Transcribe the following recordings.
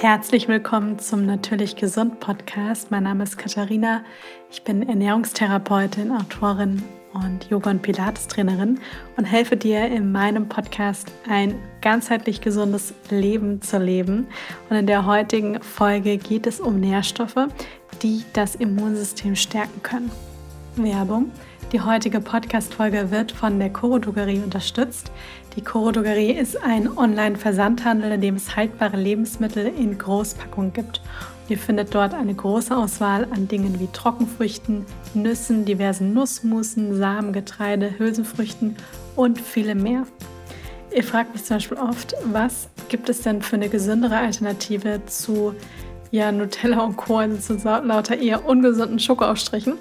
Herzlich willkommen zum Natürlich Gesund Podcast. Mein Name ist Katharina. Ich bin Ernährungstherapeutin, Autorin und Yoga- und Pilates-Trainerin und helfe dir in meinem Podcast ein ganzheitlich gesundes Leben zu leben. Und in der heutigen Folge geht es um Nährstoffe, die das Immunsystem stärken können. Werbung. Die heutige Podcast-Folge wird von der Coro Drogerie unterstützt. Die Coro Drogerie ist ein Online-Versandhandel, in dem es haltbare Lebensmittel in Großpackungen gibt. Ihr findet dort eine große Auswahl an Dingen wie Trockenfrüchten, Nüssen, diversen Nussmusen, Samen, Getreide, Hülsenfrüchten und viele mehr. Ihr fragt mich zum Beispiel oft, was gibt es denn für eine gesündere Alternative zu ja, Nutella und Co., also zu lauter eher ungesunden Schokoaufstrichen.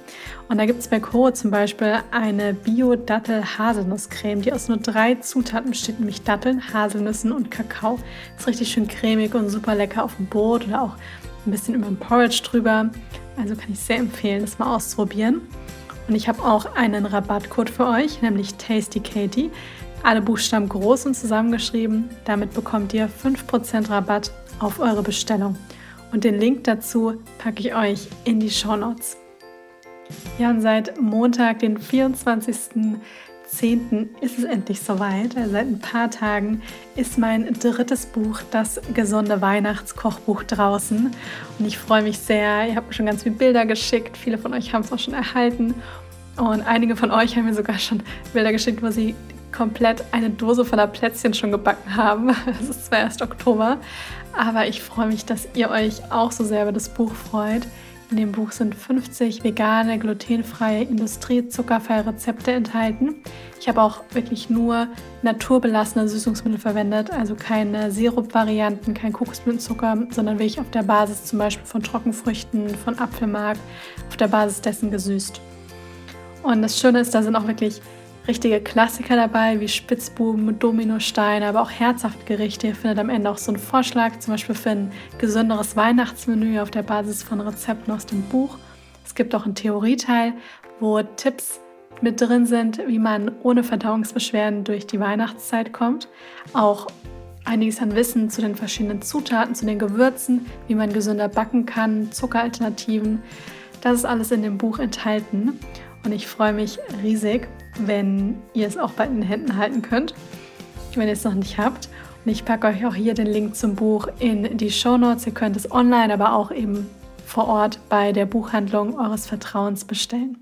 Und da gibt es bei Co. zum Beispiel eine Bio-Dattel-Haselnusscreme, die aus nur drei Zutaten besteht, nämlich Datteln, Haselnüssen und Kakao. Ist richtig schön cremig und super lecker auf dem Brot oder auch ein bisschen über dem Porridge drüber. Also kann ich sehr empfehlen, das mal auszuprobieren. Und ich habe auch einen Rabattcode für euch, nämlich Tasty Katie. Alle Buchstaben groß und zusammengeschrieben. Damit bekommt ihr 5% Rabatt auf eure Bestellung. Und den Link dazu packe ich euch in die Show Notes. Ja, und seit Montag, den 24.10. ist es endlich soweit. Also seit ein paar Tagen ist mein drittes Buch, das gesunde Weihnachtskochbuch, draußen. Und ich freue mich sehr. Ihr habt mir schon ganz viele Bilder geschickt. Viele von euch haben es auch schon erhalten. Und einige von euch haben mir sogar schon Bilder geschickt, wo sie komplett eine Dose voller Plätzchen schon gebacken haben. Es ist zwar erst Oktober, aber ich freue mich, dass ihr euch auch so sehr über das Buch freut. In dem Buch sind 50 vegane, glutenfreie, industriezuckerfreie Rezepte enthalten. Ich habe auch wirklich nur naturbelassene Süßungsmittel verwendet, also keine Sirup-Varianten, kein Kokosblütenzucker, sondern wirklich auf der Basis zum Beispiel von Trockenfrüchten, von Apfelmark, auf der Basis dessen gesüßt. Und das Schöne ist, da sind auch wirklich richtige Klassiker dabei, wie Spitzbuben, Dominosteine, aber auch herzhafte Gerichte. Ihr findet am Ende auch so einen Vorschlag, zum Beispiel für ein gesünderes Weihnachtsmenü auf der Basis von Rezepten aus dem Buch. Es gibt auch einen Theorieteil, wo Tipps mit drin sind, wie man ohne Verdauungsbeschwerden durch die Weihnachtszeit kommt. Auch einiges an Wissen zu den verschiedenen Zutaten, zu den Gewürzen, wie man gesünder backen kann, Zuckeralternativen. Das ist alles in dem Buch enthalten und ich freue mich riesig, wenn ihr es auch in den Händen halten könnt, wenn ihr es noch nicht habt. Und ich packe euch auch hier den Link zum Buch in die Show Notes. Ihr könnt es online, aber auch eben vor Ort bei der Buchhandlung eures Vertrauens bestellen.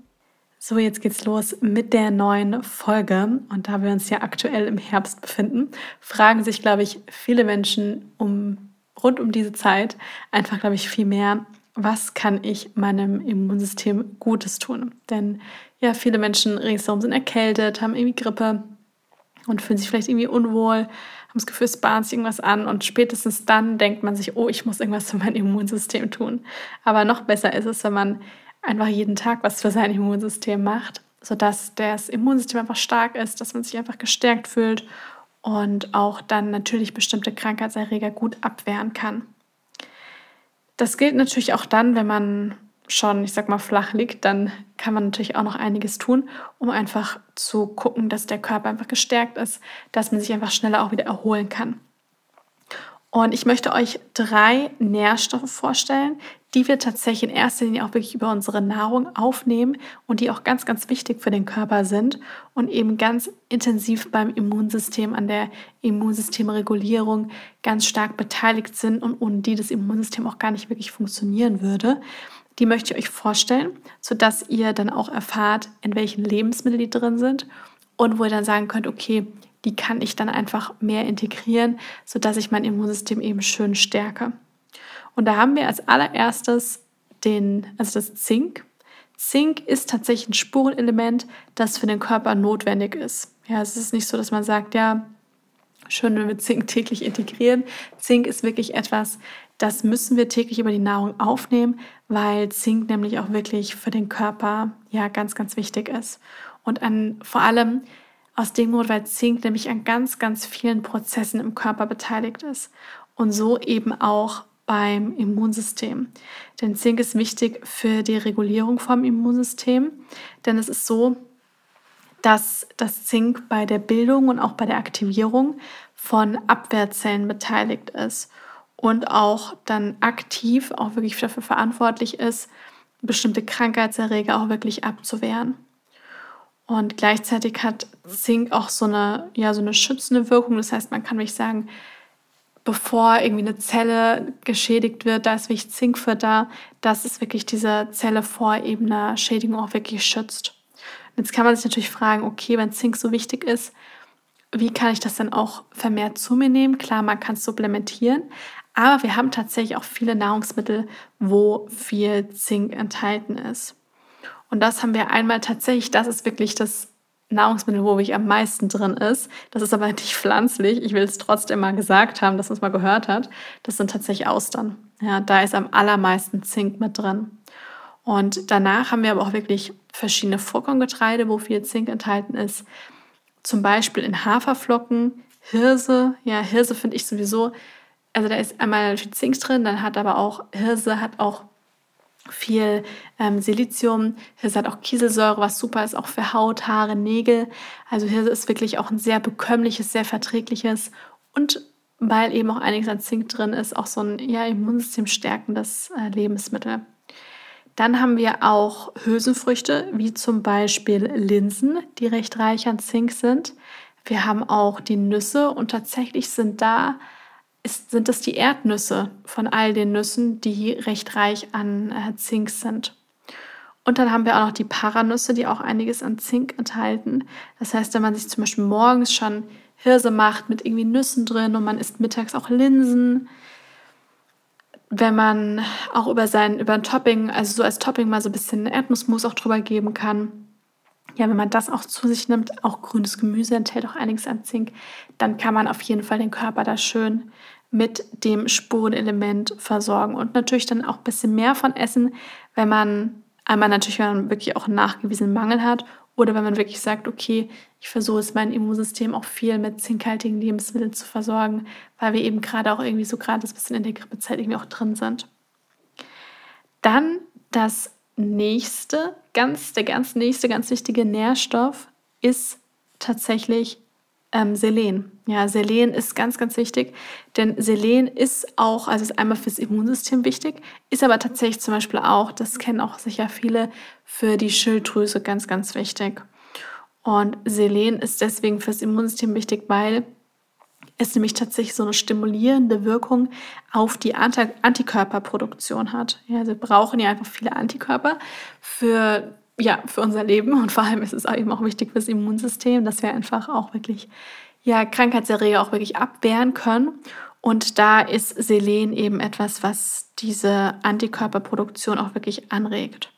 So, jetzt geht's los mit der neuen Folge. Und da wir uns ja aktuell im Herbst befinden, fragen sich, glaube ich, viele Menschen um rund um diese Zeit einfach, glaube ich, viel mehr, was kann ich meinem Immunsystem Gutes tun? Denn ja, viele Menschen ringsherum sind erkältet, haben irgendwie Grippe und fühlen sich vielleicht irgendwie unwohl, haben das Gefühl, es bahnt sich irgendwas an und spätestens dann denkt man sich, oh, ich muss irgendwas für mein Immunsystem tun. Aber noch besser ist es, wenn man einfach jeden Tag was für sein Immunsystem macht, sodass das Immunsystem einfach stark ist, dass man sich einfach gestärkt fühlt und auch dann natürlich bestimmte Krankheitserreger gut abwehren kann. Das gilt natürlich auch dann, wenn man schon, ich sag mal, flach liegt, dann kann man natürlich auch noch einiges tun, um einfach zu gucken, dass der Körper einfach gestärkt ist, dass man sich einfach schneller auch wieder erholen kann. Und ich möchte euch drei Nährstoffe vorstellen, die wir tatsächlich in erster Linie auch wirklich über unsere Nahrung aufnehmen und die auch ganz, ganz wichtig für den Körper sind und eben ganz intensiv beim Immunsystem, an der Immunsystemregulierung ganz stark beteiligt sind und ohne die das Immunsystem auch gar nicht wirklich funktionieren würde. Die möchte ich euch vorstellen, sodass ihr dann auch erfahrt, in welchen Lebensmitteln die drin sind und wo ihr dann sagen könnt, okay, die kann ich dann einfach mehr integrieren, sodass ich mein Immunsystem eben schön stärke. Und da haben wir als allererstes den, also das Zink. Zink ist tatsächlich ein Spurenelement, das für den Körper notwendig ist. Ja, es ist nicht so, dass man sagt, ja, schön, wenn wir Zink täglich integrieren. Zink ist wirklich etwas, das müssen wir täglich über die Nahrung aufnehmen, weil Zink nämlich auch wirklich für den Körper ja ganz, ganz wichtig ist. Und an, vor allem aus dem Grund, weil Zink nämlich an ganz, ganz vielen Prozessen im Körper beteiligt ist. Und so eben auch beim Immunsystem. Denn Zink ist wichtig für die Regulierung vom Immunsystem, denn es ist so, dass das Zink bei der Bildung und auch bei der Aktivierung von Abwehrzellen beteiligt ist. und auch dann aktiv auch wirklich dafür verantwortlich ist, bestimmte Krankheitserreger auch wirklich abzuwehren. Und gleichzeitig hat Zink auch so eine, ja, so eine schützende Wirkung. Das heißt, man kann wirklich sagen, bevor irgendwie eine Zelle geschädigt wird, da ist wirklich Zink für da, dass es wirklich diese Zelle vor eben einer Schädigung auch wirklich schützt. Und jetzt kann man sich natürlich fragen, okay, wenn Zink so wichtig ist, wie kann ich das dann auch vermehrt zu mir nehmen? Klar, man kann es supplementieren, aber wir haben tatsächlich auch viele Nahrungsmittel, wo viel Zink enthalten ist. Und das haben wir einmal tatsächlich, das ist wirklich das Nahrungsmittel, wo wirklich am meisten drin ist. Das ist aber nicht pflanzlich. Ich will es trotzdem mal gesagt haben, dass man es mal gehört hat. Das sind tatsächlich Austern. Ja, da ist am allermeisten Zink mit drin. Und danach haben wir aber auch wirklich verschiedene Vollkorngetreide, wo viel Zink enthalten ist. Zum Beispiel in Haferflocken, Hirse. Ja, Hirse finde ich sowieso, also da ist einmal viel Zink drin, dann hat aber auch Hirse hat auch viel ähm, Silizium. Hirse hat auch Kieselsäure, was super ist, auch für Haut, Haare, Nägel. Also Hirse ist wirklich auch ein sehr bekömmliches, sehr verträgliches und weil eben auch einiges an Zink drin ist, auch so ein ja, Immunsystem stärkendes äh, Lebensmittel. Dann haben wir auch Hülsenfrüchte, wie zum Beispiel Linsen, die recht reich an Zink sind. Wir haben auch die Nüsse und tatsächlich sind da ist, sind das die Erdnüsse von all den Nüssen, die recht reich an äh, Zink sind. Und dann haben wir auch noch die Paranüsse, die auch einiges an Zink enthalten. Das heißt, wenn man sich zum Beispiel morgens schon Hirse macht mit irgendwie Nüssen drin und man isst mittags auch Linsen, wenn man auch über sein über ein Topping, also so als Topping mal so ein bisschen Erdnussmus auch drüber geben kann. Ja, wenn man das auch zu sich nimmt, auch grünes Gemüse enthält auch einiges an Zink, dann kann man auf jeden Fall den Körper da schön mit dem Spurenelement versorgen und natürlich dann auch ein bisschen mehr von essen, wenn man einmal natürlich, wenn man wirklich auch einen nachgewiesenen Mangel hat oder wenn man wirklich sagt, okay, ich versuche es mein Immunsystem auch viel mit zinkhaltigen Lebensmitteln zu versorgen, weil wir eben gerade auch irgendwie so gerade ein bisschen in der Grippezeit irgendwie auch drin sind. Dann das nächste, ganz, der ganz nächste, ganz wichtige Nährstoff ist tatsächlich ähm, Selen. Ja, Selen ist ganz, ganz wichtig, denn Selen ist auch, also ist einmal fürs Immunsystem wichtig, ist aber tatsächlich zum Beispiel auch, das kennen auch sicher viele, für die Schilddrüse ganz, ganz wichtig. Und Selen ist deswegen fürs Immunsystem wichtig, weil es nämlich tatsächlich so eine stimulierende Wirkung auf die Antikörperproduktion hat. Ja, wir brauchen ja einfach viele Antikörper für ja, für unser Leben und vor allem ist es eben auch wichtig fürs Immunsystem, dass wir einfach auch wirklich ja, Krankheitserreger auch wirklich abwehren können. Und da ist Selen eben etwas, was diese Antikörperproduktion auch wirklich anregt.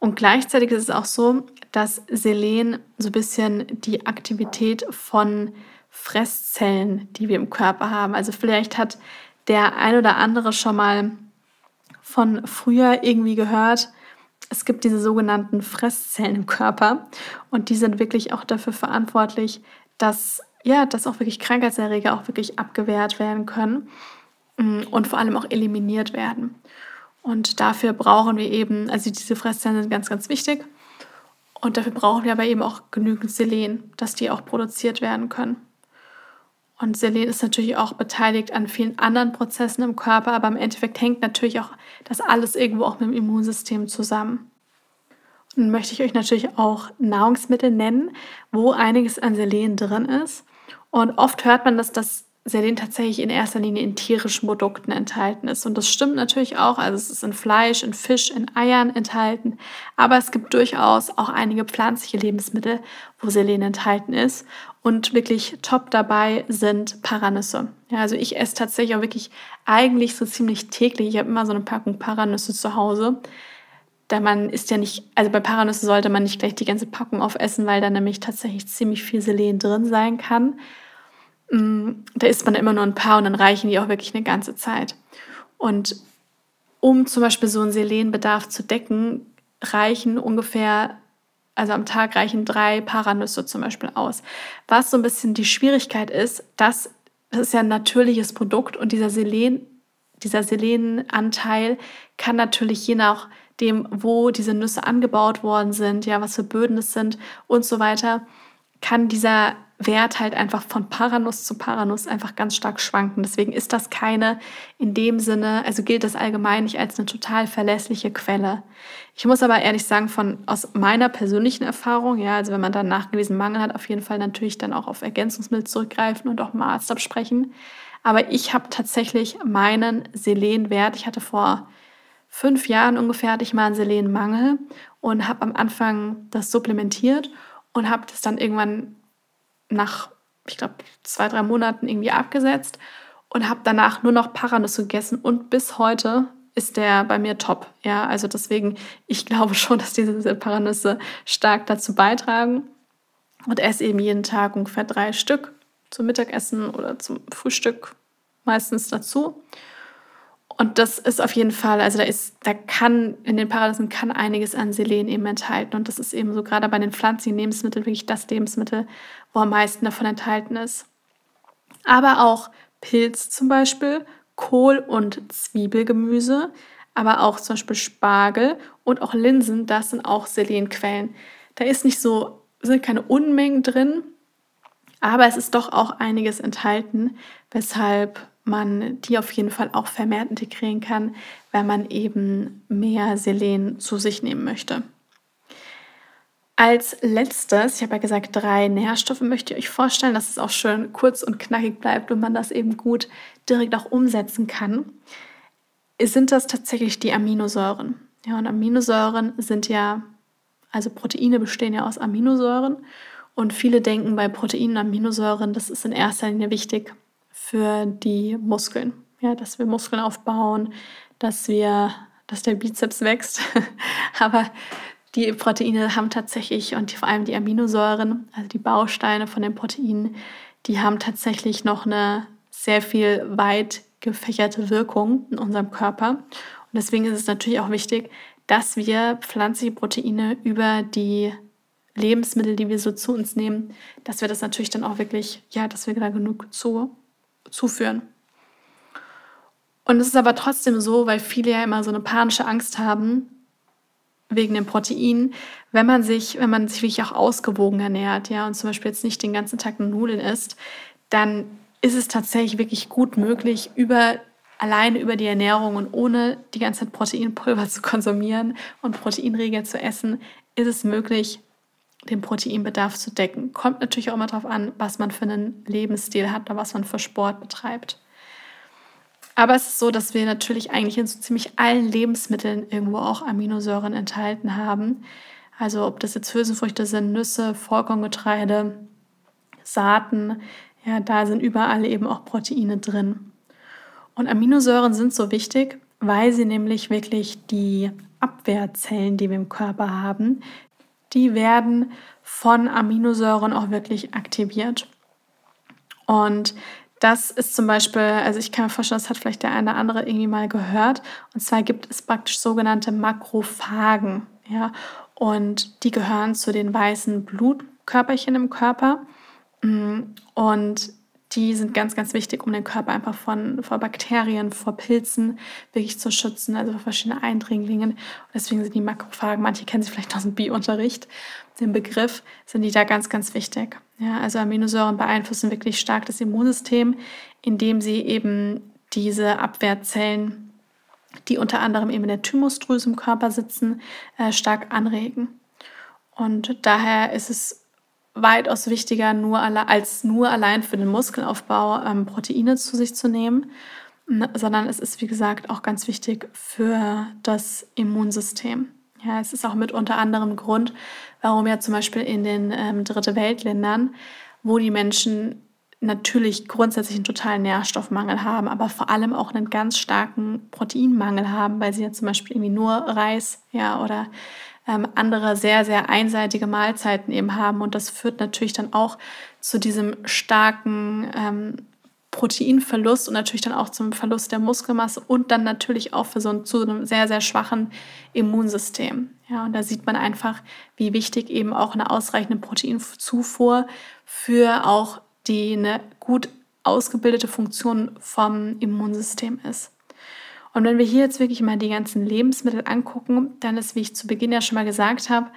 Und gleichzeitig ist es auch so, dass Selen so ein bisschen die Aktivität von Fresszellen, die wir im Körper haben. Also vielleicht hat der ein oder andere schon mal von früher irgendwie gehört, es gibt diese sogenannten Fresszellen im Körper und die sind wirklich auch dafür verantwortlich, dass ja, dass auch wirklich Krankheitserreger auch wirklich abgewehrt werden können mm, und vor allem auch eliminiert werden. Und dafür brauchen wir eben, also diese Fresszellen sind ganz, ganz wichtig. Und dafür brauchen wir aber eben auch genügend Selen, dass die auch produziert werden können. Und Selen ist natürlich auch beteiligt an vielen anderen Prozessen im Körper, aber im Endeffekt hängt natürlich auch das alles irgendwo auch mit dem Immunsystem zusammen. Und möchte ich euch natürlich auch Nahrungsmittel nennen, wo einiges an Selen drin ist. Und oft hört man, dass das Selen tatsächlich in erster Linie in tierischen Produkten enthalten ist. Und das stimmt natürlich auch. Also es ist in Fleisch, in Fisch, in Eiern enthalten. Aber es gibt durchaus auch einige pflanzliche Lebensmittel, wo Selen enthalten ist. Und wirklich top dabei sind Paranüsse. Ja, also ich esse tatsächlich auch wirklich eigentlich so ziemlich täglich. Ich habe immer so eine Packung Paranüsse zu Hause. Da man ist ja nicht, also bei Paranüsse sollte man nicht gleich die ganze Packung aufessen, weil da nämlich tatsächlich ziemlich viel Selen drin sein kann. Mm, da isst man immer nur ein paar und dann reichen die auch wirklich eine ganze Zeit. Und um zum Beispiel so einen Selenbedarf zu decken, reichen ungefähr, also am Tag reichen drei Paranüsse zum Beispiel aus. Was so ein bisschen die Schwierigkeit ist, dass das ist ja ein natürliches Produkt und dieser Selen, dieser Selenanteil kann natürlich je nachdem, wo diese Nüsse angebaut worden sind, ja, was für Böden es sind und so weiter, kann dieser Wert halt einfach von Paranuss zu Paranuss einfach ganz stark schwanken. Deswegen ist das keine in dem Sinne, also gilt das allgemein nicht als eine total verlässliche Quelle. Ich muss aber ehrlich sagen, von aus meiner persönlichen Erfahrung, ja, also wenn man dann nachgewiesen Mangel hat, auf jeden Fall natürlich dann auch auf Ergänzungsmittel zurückgreifen und auch mal Arzt absprechen. Aber ich habe tatsächlich meinen Selenwert, ich hatte vor fünf Jahren ungefähr, hatte ich mal einen Selenmangel und habe am Anfang das supplementiert und habe das dann irgendwann nach, ich glaube, zwei, drei Monaten irgendwie abgesetzt und habe danach nur noch Paranüsse gegessen und bis heute ist der bei mir top. Ja, also deswegen, ich glaube schon, dass diese Paranüsse stark dazu beitragen und esse eben jeden Tag ungefähr drei Stück zum Mittagessen oder zum Frühstück meistens dazu. Und das ist auf jeden Fall, also da ist, da kann, in den Paradisen kann einiges an Selen eben enthalten. Und das ist eben so gerade bei den pflanzlichen Lebensmitteln wirklich das Lebensmittel, wo am meisten davon enthalten ist. Aber auch Pilz zum Beispiel, Kohl- und Zwiebelgemüse, aber auch zum Beispiel Spargel und auch Linsen, das sind auch Selenquellen. Da ist nicht so, sind keine Unmengen drin, aber es ist doch auch einiges enthalten, weshalb man die auf jeden Fall auch vermehrt integrieren kann, wenn man eben mehr Selen zu sich nehmen möchte. Als letztes, ich habe ja gesagt, drei Nährstoffe möchte ich euch vorstellen, dass es auch schön kurz und knackig bleibt und man das eben gut direkt auch umsetzen kann, sind das tatsächlich die Aminosäuren. Ja, und Aminosäuren sind ja, also Proteine bestehen ja aus Aminosäuren und viele denken bei Proteinen, Aminosäuren, das ist in erster Linie wichtig, für die Muskeln. Ja, dass wir Muskeln aufbauen, dass wir, dass der Bizeps wächst. Aber die Proteine haben tatsächlich und vor allem die Aminosäuren, also die Bausteine von den Proteinen, die haben tatsächlich noch eine sehr viel weit gefächerte Wirkung in unserem Körper. Und deswegen ist es natürlich auch wichtig, dass wir pflanzliche Proteine über die Lebensmittel, die wir so zu uns nehmen, dass wir das natürlich dann auch wirklich, ja, dass wir da genug zu zuführen. Und es ist aber trotzdem so, weil viele ja immer so eine panische Angst haben wegen dem Protein, wenn man sich, wenn man sich wirklich auch ausgewogen ernährt, ja, und zum Beispiel jetzt nicht den ganzen Tag Nudeln isst, dann ist es tatsächlich wirklich gut möglich, über alleine über die Ernährung und ohne die ganze Zeit Proteinpulver zu konsumieren und Proteinriegel zu essen, ist es möglich, den Proteinbedarf zu decken. Kommt natürlich auch immer darauf an, was man für einen Lebensstil hat oder was man für Sport betreibt. Aber es ist so, dass wir natürlich eigentlich in so ziemlich allen Lebensmitteln irgendwo auch Aminosäuren enthalten haben. Also ob das jetzt Hülsenfrüchte sind, Nüsse, Vollkorngetreide, Saaten, ja, da sind überall eben auch Proteine drin. Und Aminosäuren sind so wichtig, weil sie nämlich wirklich die Abwehrzellen, die wir im Körper haben, die werden von Aminosäuren auch wirklich aktiviert. Und das ist zum Beispiel, also ich kann mir vorstellen, das hat vielleicht der eine oder andere irgendwie mal gehört. Und zwar gibt es praktisch sogenannte Makrophagen. Ja? Und die gehören zu den weißen Blutkörperchen im Körper. Und die sind ganz, ganz wichtig, um den Körper einfach von, vor Bakterien, vor Pilzen wirklich zu schützen, also vor verschiedenen Eindringlingen. Und deswegen sind die Makrophagen, manche kennen sie vielleicht aus dem Biounterricht, den Begriff, sind die da ganz, ganz wichtig. Ja, also Aminosäuren beeinflussen wirklich stark das Immunsystem, indem sie eben diese Abwehrzellen, die unter anderem eben in der Thymusdrüse im Körper sitzen, äh, stark anregen. Und daher ist es weitaus wichtiger, nur als nur allein für den Muskelaufbau ähm, Proteine zu sich zu nehmen, sondern es ist, wie gesagt, auch ganz wichtig für das Immunsystem. Ja, es ist auch mit unter anderem Grund, warum ja zum Beispiel in den ähm, Dritte Weltländern, wo die Menschen natürlich grundsätzlich einen totalen Nährstoffmangel haben, aber vor allem auch einen ganz starken Proteinmangel haben, weil sie ja zum Beispiel irgendwie nur Reis ja, oder ähm, andere sehr, sehr einseitige Mahlzeiten eben haben. Und das führt natürlich dann auch zu diesem starken ähm, Proteinverlust und natürlich dann auch zum Verlust der Muskelmasse und dann natürlich auch für so ein, zu einem sehr, sehr schwachen Immunsystem. Ja, und da sieht man einfach, wie wichtig eben auch eine ausreichende Proteinzufuhr für auch die eine gut ausgebildete Funktion vom Immunsystem ist. Und wenn wir hier jetzt wirklich mal die ganzen Lebensmittel angucken, dann ist, wie ich zu Beginn ja schon mal gesagt habe,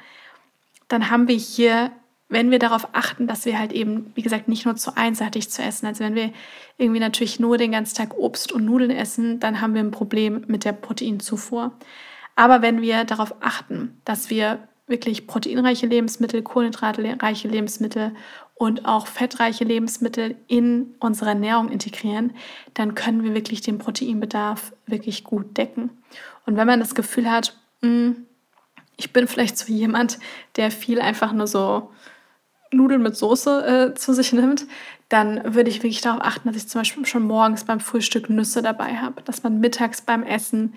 dann haben wir hier wenn wir darauf achten, dass wir halt eben, wie gesagt, nicht nur zu einseitig zu essen. Also wenn wir irgendwie natürlich nur den ganzen Tag Obst und Nudeln essen, dann haben wir ein Problem mit der Proteinzufuhr. Aber wenn wir darauf achten, dass wir wirklich proteinreiche Lebensmittel, kohlenhydratreiche Lebensmittel und auch fettreiche Lebensmittel in unsere Ernährung integrieren, dann können wir wirklich den Proteinbedarf wirklich gut decken. Und wenn man das Gefühl hat, hm, ich bin vielleicht so jemand, der viel einfach nur so Nudeln mit Soße äh, zu sich nimmt, dann würde ich wirklich darauf achten, dass ich zum Beispiel schon morgens beim Frühstück Nüsse dabei habe, dass man mittags beim Essen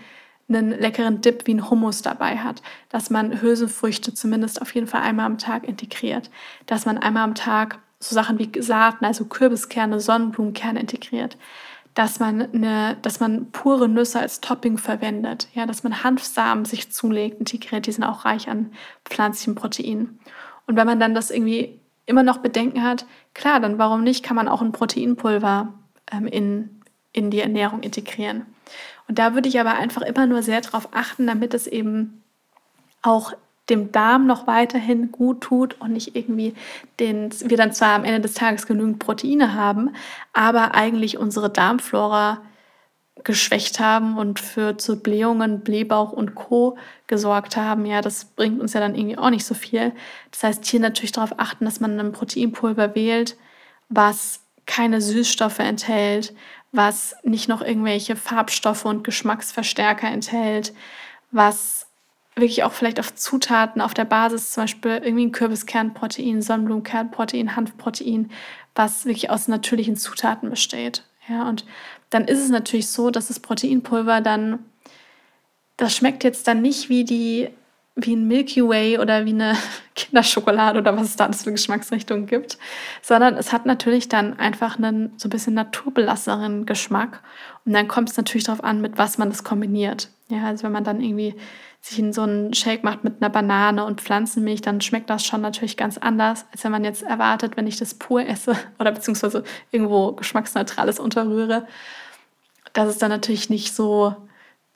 einen leckeren Dip wie ein Hummus dabei hat, dass man Hülsenfrüchte zumindest auf jeden Fall einmal am Tag integriert, dass man einmal am Tag so Sachen wie Saaten, also Kürbiskerne, Sonnenblumenkerne integriert, dass man, eine, dass man pure Nüsse als Topping verwendet, ja, dass man Hanfsamen sich zulegt, integriert, die sind auch reich an pflanzlichen Proteinen. Und wenn man dann das irgendwie immer noch Bedenken hat, klar, dann warum nicht, kann man auch ein Proteinpulver ähm, in, in die Ernährung integrieren. Und da würde ich aber einfach immer nur sehr darauf achten, damit es eben auch dem Darm noch weiterhin gut tut und nicht irgendwie den, wir dann zwar am Ende des Tages genügend Proteine haben, aber eigentlich unsere Darmflora geschwächt haben und für zu Blähungen, Blähbauch und Co. gesorgt haben. Ja, das bringt uns ja dann irgendwie auch nicht so viel. Das heißt, hier natürlich darauf achten, dass man ein Proteinpulver wählt, was keine Süßstoffe enthält, was nicht noch irgendwelche Farbstoffe und Geschmacksverstärker enthält, was wirklich auch vielleicht auf Zutaten auf der Basis, zum Beispiel irgendwie ein Kürbiskernprotein, Sonnenblumenkernprotein, Hanfprotein, was wirklich aus natürlichen Zutaten besteht. Ja, und dann ist es natürlich so, dass das Proteinpulver dann, das schmeckt jetzt dann nicht wie die wie ein Milky Way oder wie eine Kinderschokolade oder was es da alles für Geschmacksrichtungen gibt, sondern es hat natürlich dann einfach einen so ein bisschen naturbelasseren Geschmack. Und dann kommt es natürlich darauf an, mit was man das kombiniert. Ja, also wenn man dann irgendwie sich in so einen Shake macht mit einer Banane und Pflanzenmilch, dann schmeckt das schon natürlich ganz anders, als wenn man jetzt erwartet, wenn ich das pur esse oder beziehungsweise irgendwo geschmacksneutrales unterrühre, dass es dann natürlich nicht so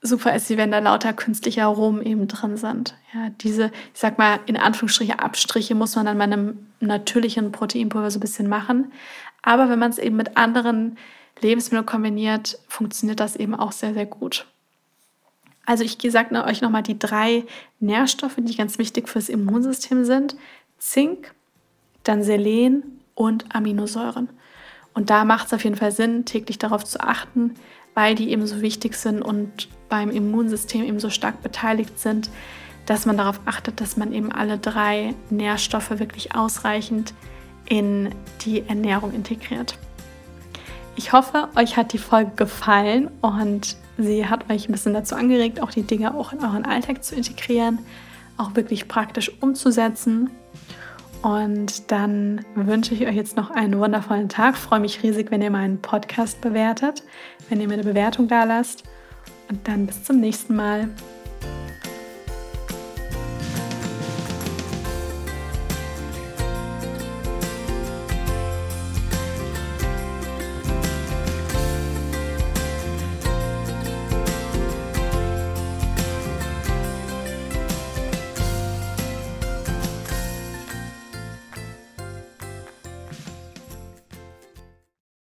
super ist, wie wenn da lauter künstliche Aromen eben drin sind. Ja, diese, ich sag mal, in Anführungsstriche Abstriche muss man dann bei einem natürlichen Proteinpulver so ein bisschen machen. Aber wenn man es eben mit anderen Lebensmitteln kombiniert, funktioniert das eben auch sehr, sehr gut. Also ich sage euch nochmal die drei Nährstoffe, die ganz wichtig fürs Immunsystem sind. Zink, dann Selen und Aminosäuren. Und da macht es auf jeden Fall Sinn, täglich darauf zu achten, weil die eben so wichtig sind und beim Immunsystem eben so stark beteiligt sind, dass man darauf achtet, dass man eben alle drei Nährstoffe wirklich ausreichend in die Ernährung integriert. Ich hoffe, euch hat die Folge gefallen und sie hat euch ein bisschen dazu angeregt, auch die Dinge auch in euren Alltag zu integrieren, auch wirklich praktisch umzusetzen. Und dann wünsche ich euch jetzt noch einen wundervollen Tag. Freue mich riesig, wenn ihr meinen Podcast bewertet, wenn ihr mir eine Bewertung da lasst. Und dann bis zum nächsten Mal.